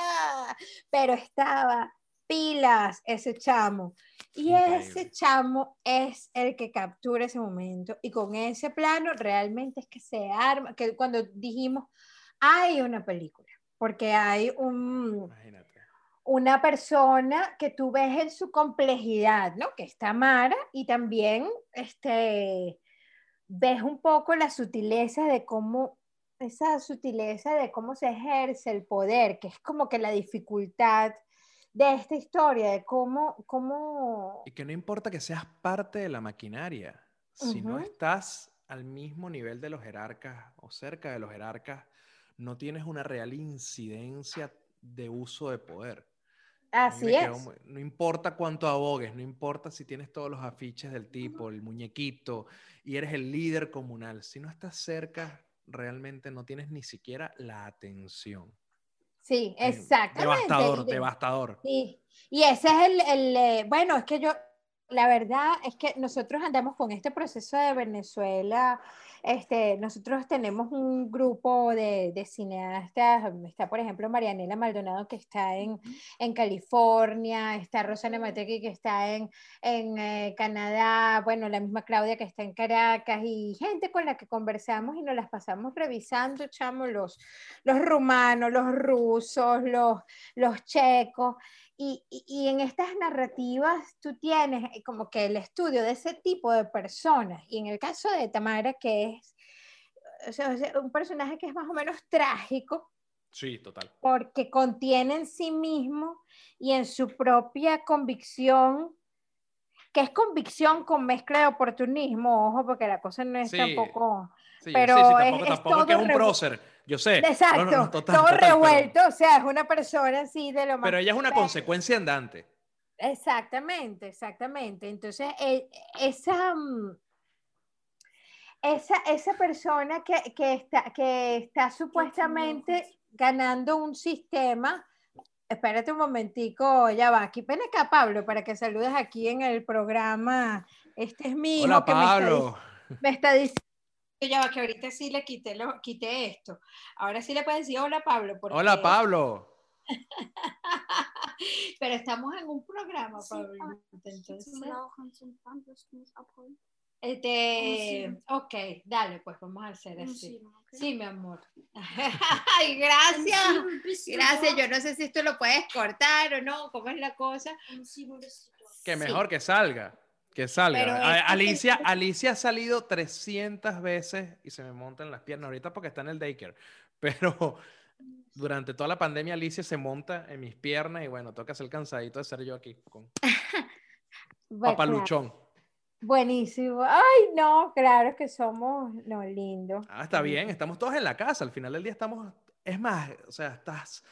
pero estaba pilas ese chamo. Y ese chamo es el que captura ese momento. Y con ese plano realmente es que se arma, que cuando dijimos, hay una película, porque hay un, una persona que tú ves en su complejidad, ¿no? Que está Mara y también este, ves un poco la sutileza de cómo esa sutileza de cómo se ejerce el poder, que es como que la dificultad de esta historia, de cómo, cómo... Y que no importa que seas parte de la maquinaria, si no estás al mismo nivel de los jerarcas o cerca de los jerarcas, no tienes una real incidencia de uso de poder. Así es. no importa cuánto abogues, no importa si tienes todos los afiches del tipo, el muñequito, y eres el líder comunal. Si no estás cerca, realmente no tienes ni siquiera la atención. Sí, exactamente. Devastador, devastador. Sí, y ese es el, el, eh, bueno, es que yo, la verdad es que nosotros andamos con este proceso de Venezuela este, nosotros tenemos un grupo de, de, cineastas, está por ejemplo Marianela Maldonado que está en, en California, está Rosana Matequi que está en, en eh, Canadá, bueno, la misma Claudia que está en Caracas y gente con la que conversamos y nos las pasamos revisando, chamo, los, los rumanos, los rusos, los, los checos. Y, y, en estas narrativas tú tienes eh, como que el estudio de ese tipo de personas. Y en el caso de Tamara, que es o sea, un personaje que es más o menos trágico. Sí, total. Porque contiene en sí mismo y en su propia convicción, que es convicción con mezcla de oportunismo, ojo, porque la cosa no es tampoco... Sí, pero sí, sí, tampoco, es, tampoco es un prócer yo sé. Exacto, todo revuelto, o sea, es una persona así de lo más... Pero ella es una consecuencia andante. Exactamente, exactamente. Entonces, e, esa, mm, esa, esa persona que, que, está, que está supuestamente ganando un sistema, espérate un momentico, ya va, aquí ven acá Pablo para que saludes aquí en el programa. Este es mi Hola, Pablo. me está diciendo ya va, que ahorita sí le quité, lo, quité esto. Ahora sí le puedes decir hola Pablo. Hola Pablo. [laughs] Pero estamos en un programa, Pablo. Entonces... Este, ok, dale, pues vamos a hacer así. Sí, mi amor. [laughs] Ay, gracias. Gracias. Yo no sé si esto lo puedes cortar o no, cómo es la cosa. Que mejor que salga. Que salga. Alicia, Alicia ha salido 300 veces y se me monta en las piernas ahorita porque está en el daycare. [laughs] Pero durante toda la pandemia Alicia se monta en mis piernas y bueno, toca ser cansadito de ser yo aquí con [laughs] papaluchón. Buenísimo. Ay, no, claro que somos, no, lindo. Ah, está bien, estamos todos en la casa. Al final del día estamos, es más, o sea, estás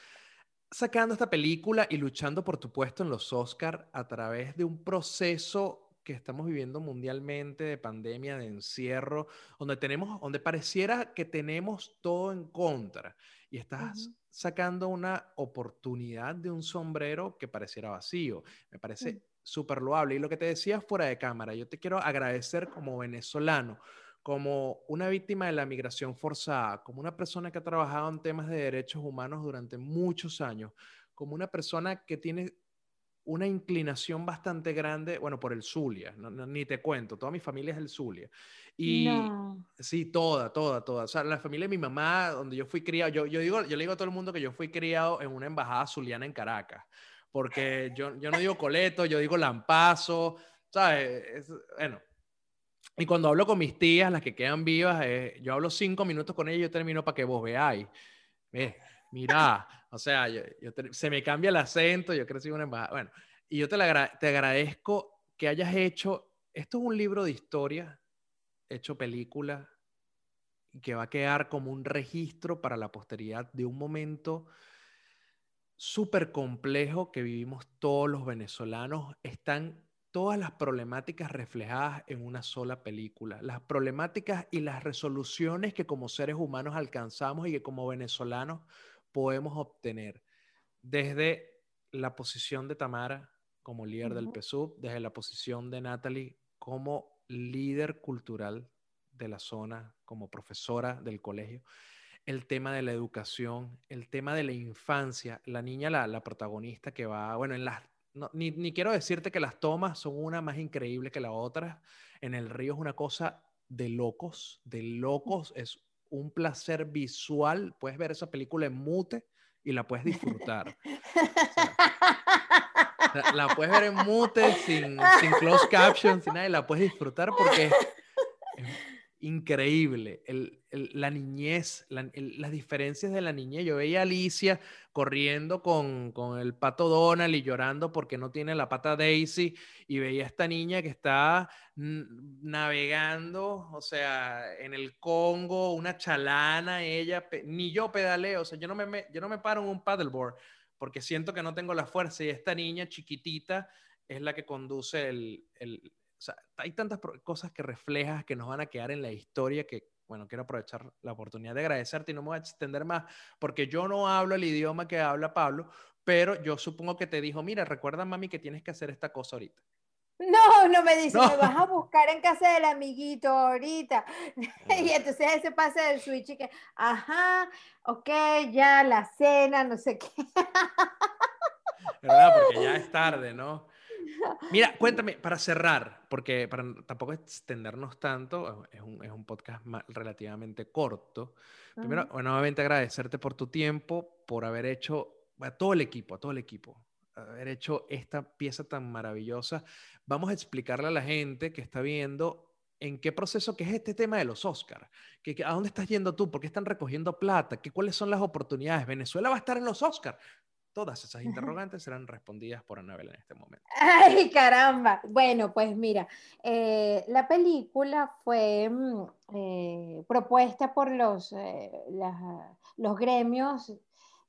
sacando esta película y luchando por tu puesto en los Oscar a través de un proceso que estamos viviendo mundialmente de pandemia, de encierro, donde tenemos, donde pareciera que tenemos todo en contra. y estás sacando una oportunidad de un sombrero que pareciera vacío. Me parece mm. Súper loable. Y lo que te decía fuera de cámara, yo te quiero agradecer como venezolano, como una víctima de la migración forzada, como una persona que ha trabajado en temas de derechos humanos durante muchos años, como una persona que tiene una inclinación bastante grande, bueno, por el Zulia, ni te cuento, toda mi familia es del Zulia. Y sí, toda, toda, toda. O sea, la familia de mi mamá, donde yo fui criado, yo, yo, digo, yo le digo a todo el mundo que yo fui criado en una embajada zuliana en Caracas, porque yo, yo no digo coleto, yo digo lampazo, ¿sabes? bueno. Y cuando hablo con mis tías, las que quedan vivas, eh, yo hablo cinco minutos con ellas y yo termino para que vos veáis. Mira, o sea, yo, se me cambia el acento, yo crecí en una. Bueno, y yo te, te agradezco que hayas hecho, esto es un libro de historia, hecho película, que va a quedar como un registro para la posteridad de un momento súper complejo que vivimos todos los venezolanos. Están todas las problemáticas reflejadas en una sola película, las problemáticas y las resoluciones que como seres humanos alcanzamos y que como venezolanos podemos obtener desde la posición de Tamara como líder del PSUV, desde la posición de Natalie como líder cultural de la zona, como profesora del colegio, el tema de la educación, el tema de la infancia, la niña, la, la protagonista que va, bueno, en las, ni, ni, quiero decirte que las tomas son una más increíble que la otra, en el río es una cosa de locos, de locos, es un placer visual. Puedes ver esa película en mute y la puedes disfrutar. la, puedes ver en mute, sin, sin closed captions, sin nada, y la puedes disfrutar porque increíble. la niñez, las diferencias de la niñez. Yo veía a Alicia corriendo con, el pato Donald y llorando porque no tiene la pata Daisy y veía a esta niña que está navegando, o sea, en el Congo, una chalana, ella, ni yo pedaleo, o sea, yo no me, yo no me paro en un paddleboard porque siento que no tengo la fuerza y esta niña chiquitita es la que conduce el, hay tantas cosas que reflejas que nos van a quedar en la historia que, bueno, quiero aprovechar la oportunidad de agradecerte y no me voy a extender más porque yo no hablo el idioma que habla Pablo, pero yo supongo que te dijo, mira, recuerda mami que tienes que hacer esta cosa ahorita. No, no me dice, me vas a buscar en casa del amiguito ahorita. [laughs] y entonces ese pase del switch y que, ajá, ok, ya la cena, no sé qué. ¿Verdad? Porque ya es tarde, ¿no? Mira, [laughs] cuéntame, para cerrar, porque para tampoco extendernos tanto, es un, es un podcast relativamente corto. Primero, bueno, nuevamente agradecerte por tu tiempo, por haber hecho, a todo el equipo, a todo el equipo, haber hecho esta pieza tan maravillosa. Vamos a explicarle a la gente que está viendo en qué proceso, qué es este tema de los Oscars, que, a dónde estás yendo tú, por qué están recogiendo plata, ¿Qué, cuáles son las oportunidades. Venezuela va a estar en los Oscars. Todas esas [laughs] interrogantes serán respondidas por Anabel en este momento. ¡Ay, caramba! Bueno, pues mira, eh, la película fue mm, eh, propuesta por los, eh, los gremios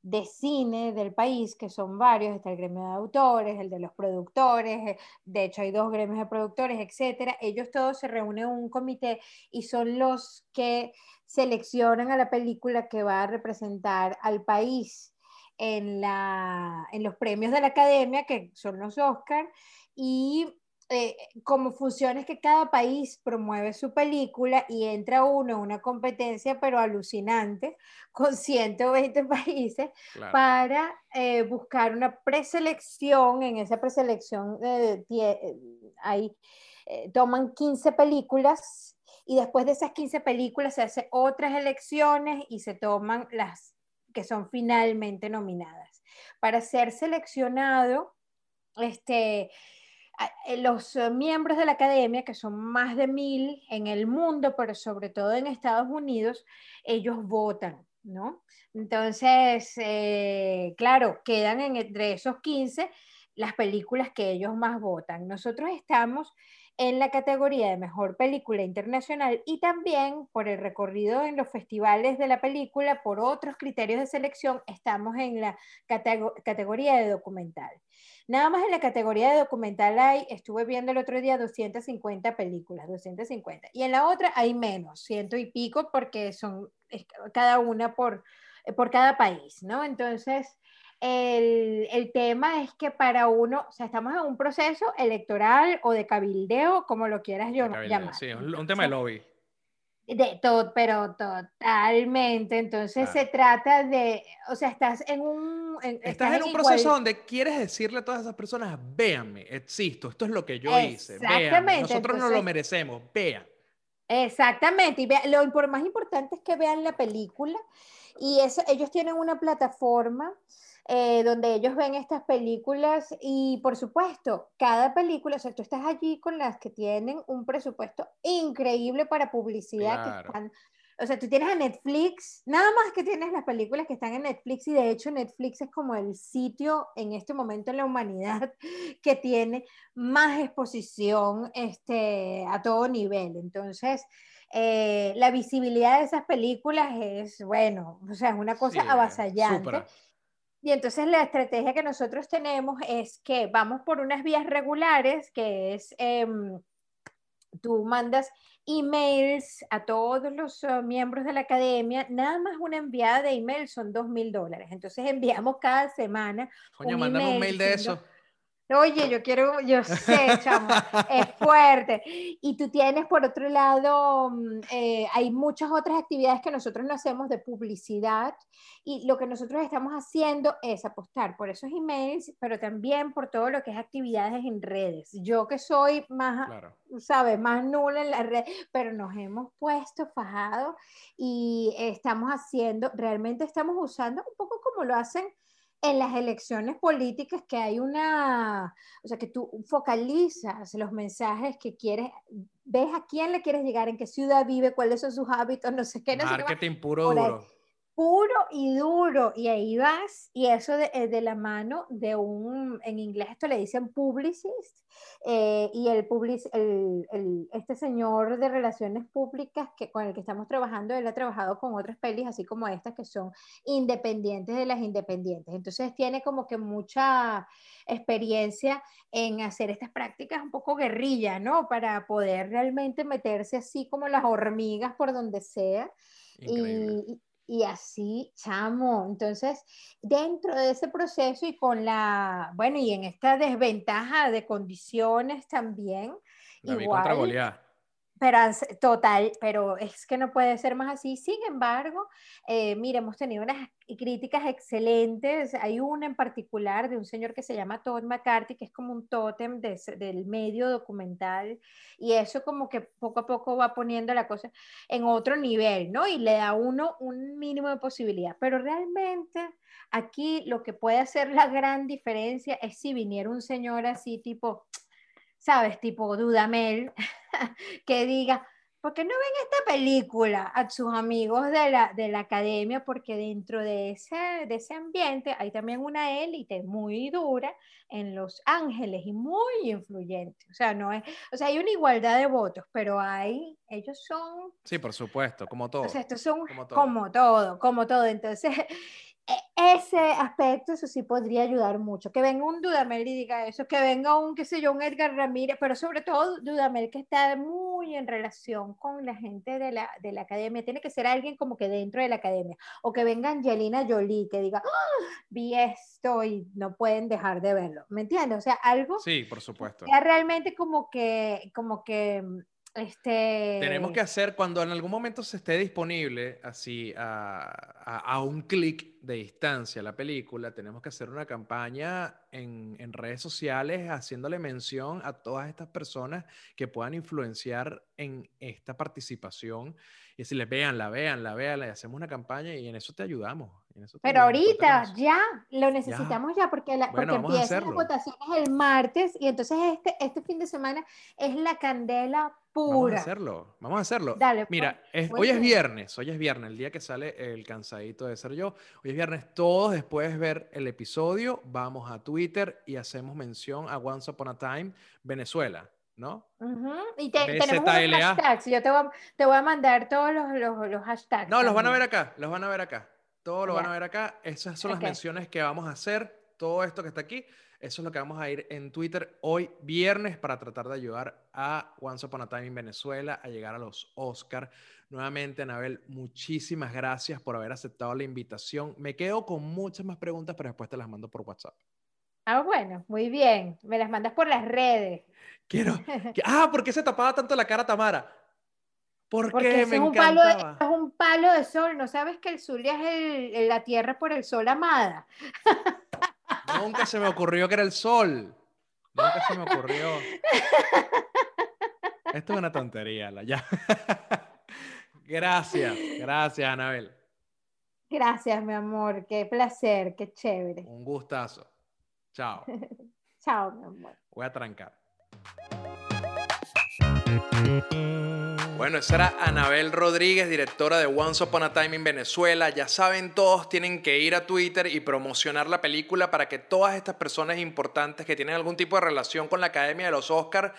de cine del país, que son varios, está el gremio de autores, el de los productores, de hecho hay dos gremios de productores, etcétera. Ellos todos se reúnen en un comité y son los que seleccionan a la película que va a representar al país en, la, en los premios de la academia, que son los Oscars, y eh, como funciones que cada país promueve su película y entra uno en una competencia, pero alucinante, [laughs] con 120 países, para eh, buscar una preselección. En esa preselección eh, ahí toman 15 películas y después de esas 15 películas se hacen otras elecciones y se toman las que son finalmente nominadas. Para ser seleccionado, este, eh, los miembros de la academia, que son más de mil en el mundo, pero sobre todo en Estados Unidos, ellos votan, ¿no? Entonces, eh, claro, quedan entre esos 15 las películas que ellos más votan. Nosotros estamos en la categoría de mejor película internacional y también por el recorrido en los festivales de la película, por otros criterios de selección, estamos en la categoría de documental. Nada más en la categoría de documental hay, estuve viendo el otro día 250 películas, 250. Y en la otra hay menos, ciento y pico, porque son cada una por por cada país, ¿no? Entonces, el, el, tema es que para uno, o sea, estamos en un proceso electoral o de cabildeo, como lo quieras yo llamar. Sí, un tema de lobby. De todo, pero totalmente. Entonces se trata de, o sea, estás en un... estás, en, un proceso donde quieres decirle a todas esas personas, véanme, existo, esto es lo que yo hice, véanme, nosotros no lo merecemos, vean. Exactamente, y lo más importante es que vean la película y eso, ellos tienen una plataforma eh, donde ellos ven estas películas y por supuesto, cada película, o sea, tú estás allí con las que tienen un presupuesto increíble para publicidad, que están, o sea, tú tienes a Netflix, nada más que tienes las películas que están en Netflix y de hecho Netflix es como el sitio en este momento en la humanidad [laughs] que tiene más exposición este, a todo nivel. Entonces, eh, la visibilidad de esas películas es, bueno, o sea, es una cosa avasallante. Y entonces la estrategia que nosotros tenemos es que vamos por unas vías regulares, que es, em, tú mandas emails a todos los uh, miembros de la academia, nada más una enviada de email son dos mil dólares. Entonces enviamos cada semana. Coño, un un mail de eso. Oye, yo quiero, yo sé, chamo, es [laughs] fuerte. Y tú tienes, por otro lado, mm, eh, hay muchas otras actividades que nosotros no hacemos de publicidad y lo que nosotros estamos haciendo es apostar por esos emails, pero también por todo lo que es actividades en redes. Yo que soy más, ¿sabes? Más nula en la red, pero nos hemos puesto fajado y estamos haciendo, realmente estamos usando un poco como lo hacen en las elecciones políticas que hay una, o sea, que tú focalizas los mensajes que quieres, ves a quién le quieres llegar, en qué ciudad vive, cuáles son sus hábitos, no sé qué. No Marketing puro duro puro y duro, y ahí vas, y eso de, eh, de, la mano de un, en inglés esto le dicen publicist, eh, y el, public, el, el, este señor de relaciones públicas que, con el que estamos trabajando, él ha trabajado con otras pelis, así como estas, que son independientes de las independientes. Entonces tiene como que mucha experiencia en hacer estas prácticas un poco guerrilla, ¿no? Para poder realmente meterse así como las hormigas por donde sea. Y, y así, chamo. Entonces, dentro de ese proceso y con la, bueno, y en esta desventaja de condiciones también, igual, pero total, pero es que no puede ser más así. Sin embargo, eh, mire, hemos tenido unas críticas excelentes. Hay una en particular de un señor que se llama Todd McCarthy, que es como un tótem del medio documental, y eso como que poco a poco va poniendo la cosa en otro nivel, ¿no? Y le da a uno un mínimo de posibilidad. Pero realmente aquí lo que puede hacer la gran diferencia es si viniera un señor así tipo ¿sabes? Tipo Dudamel, [laughs] que diga, ¿por qué no ven esta película a sus amigos de la, de la academia? Porque dentro de ese, de ese ambiente hay también una élite muy dura en Los Ángeles y muy influyente. O sea, no es, o sea, hay una igualdad de votos, pero hay, ellos son... Sí, por supuesto, como todo. O sea, estos son como todo, como todo. Como todo. Entonces, ese aspecto, eso sí podría ayudar mucho. Que venga un Dudamel y diga eso, que venga un, qué sé yo, un Edgar Ramírez, pero sobre todo Dudamel que está muy en relación con la gente de la, de la academia. Tiene que ser alguien como que dentro de la academia. O que venga Angelina Jolie, que diga, ¡Ah! vi esto y no pueden dejar de verlo. ¿Me entiendes? O sea, algo. Sí, por supuesto. Ya realmente como que, como que este... Tenemos que hacer cuando en algún momento se esté disponible, así a, a, un clic de distancia la película, tenemos que hacer una campaña en, en, redes sociales haciéndole mención a todas estas personas que puedan influenciar en esta participación y decirles, véanla, véanla, véanla, y hacemos una campaña y en eso te ayudamos. Pero ahorita, ya, lo necesitamos ya, porque, la, porque empiezan las votaciones el martes y entonces este, este fin de semana es la candela pura. Vamos a hacerlo, vamos a hacerlo. Dale, Mira, pues, hoy es viernes, hoy es viernes, el día que sale el cansadito de ser yo. Hoy es viernes, todos después de ver el episodio, vamos a Twitter y hacemos mención a Once Upon a Time Venezuela. ¿no? Y tenemos hashtags. Yo te voy, a, te voy, a mandar todos los, los, los hashtags. No, los van a ver acá, los van a ver acá. Todo lo van a ver acá. Esas son las menciones que vamos a hacer. Todo esto que está aquí Eso es lo que vamos a ir en Twitter hoy viernes para tratar de ayudar a Once Upon a Time en Venezuela a llegar a los Oscar. Nuevamente, Anabel, muchísimas gracias por haber aceptado la invitación. Me quedo con muchas más preguntas, pero después te las mando por WhatsApp. Ah, bueno, muy bien. Me las mandas por las redes. Quiero. [laughs] ah, ¿por qué se tapaba tanto la cara Tamara? Porque me es un, palo de, es un palo de sol. ¿No sabes que el Zulia es el, la tierra por el sol amada? Nunca se me ocurrió que era el sol. Nunca se me ocurrió. Esto es una tontería, la ya. gracias, gracias, Anabel. Gracias, mi amor. Qué placer, qué chévere. Un gustazo. Chao. [laughs] Chao, mi amor. Voy a trancar. Bueno, esa era Anabel Rodríguez, directora de Once Upon a Time en Venezuela. Ya saben, todos tienen que ir a Twitter y promocionar la película para que todas estas personas importantes que tienen algún tipo de relación con la Academia de los Oscars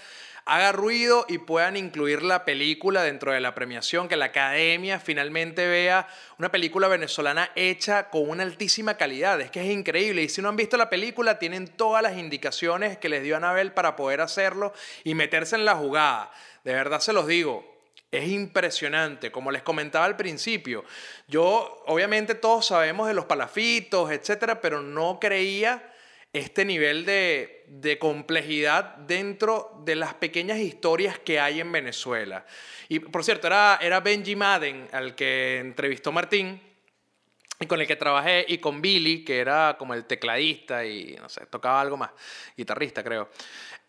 haga ruido y puedan incluir la película dentro de la premiación, que la academia finalmente vea una película venezolana hecha con una altísima calidad. Es que es increíble. Y si no han visto la película, tienen todas las indicaciones que les dio Anabel para poder hacerlo y meterse en la jugada. De verdad se los digo. Es impresionante, como les comentaba al principio. Yo, obviamente, todos sabemos de los palafitos, etcétera, pero no creía este nivel de, complejidad dentro de las pequeñas historias que hay en Venezuela. Y por cierto, era, era Benji Madden al que entrevistó Martín y con el que trabajé, y con Billy, que era como el tecladista y no sé, tocaba algo más, guitarrista creo.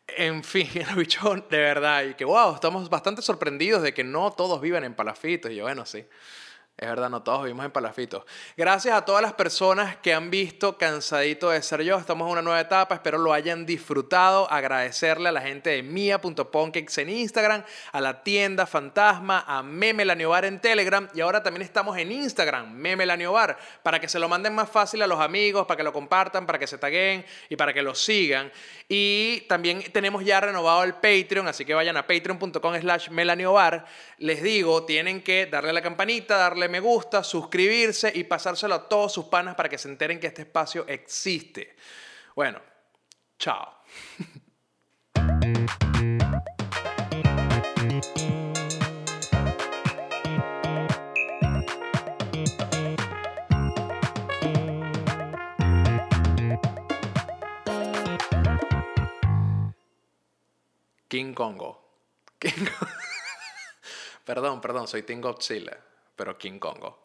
En fin, [laughs] el bichón de verdad, y que wow, estamos bastante sorprendidos de que no todos viven en palafitos. Y yo, bueno, sí. Es verdad, no todos vivimos en palafitos. Gracias a todas las personas que han visto Cansadito de Ser Yo. Estamos en una nueva etapa, espero lo hayan disfrutado. Agradecerle a la gente de Mia.ponkex en Instagram, a la tienda Fantasma, a Meme Laniobar en Telegram y ahora también estamos en Instagram, Meme Laniobar, para que se lo manden más fácil a los amigos, para que lo compartan, para que se taguen y para que lo sigan. Y también tenemos ya renovado el Patreon, así que vayan a patreon.com slash melaniobar. Les digo, tienen que darle la campanita, darle me gusta, suscribirse y pasárselo a todos sus panas para que se enteren que este espacio existe. Bueno, chao. King Kongo. [laughs] perdón, perdón, soy Team Godzilla pero King Kongo.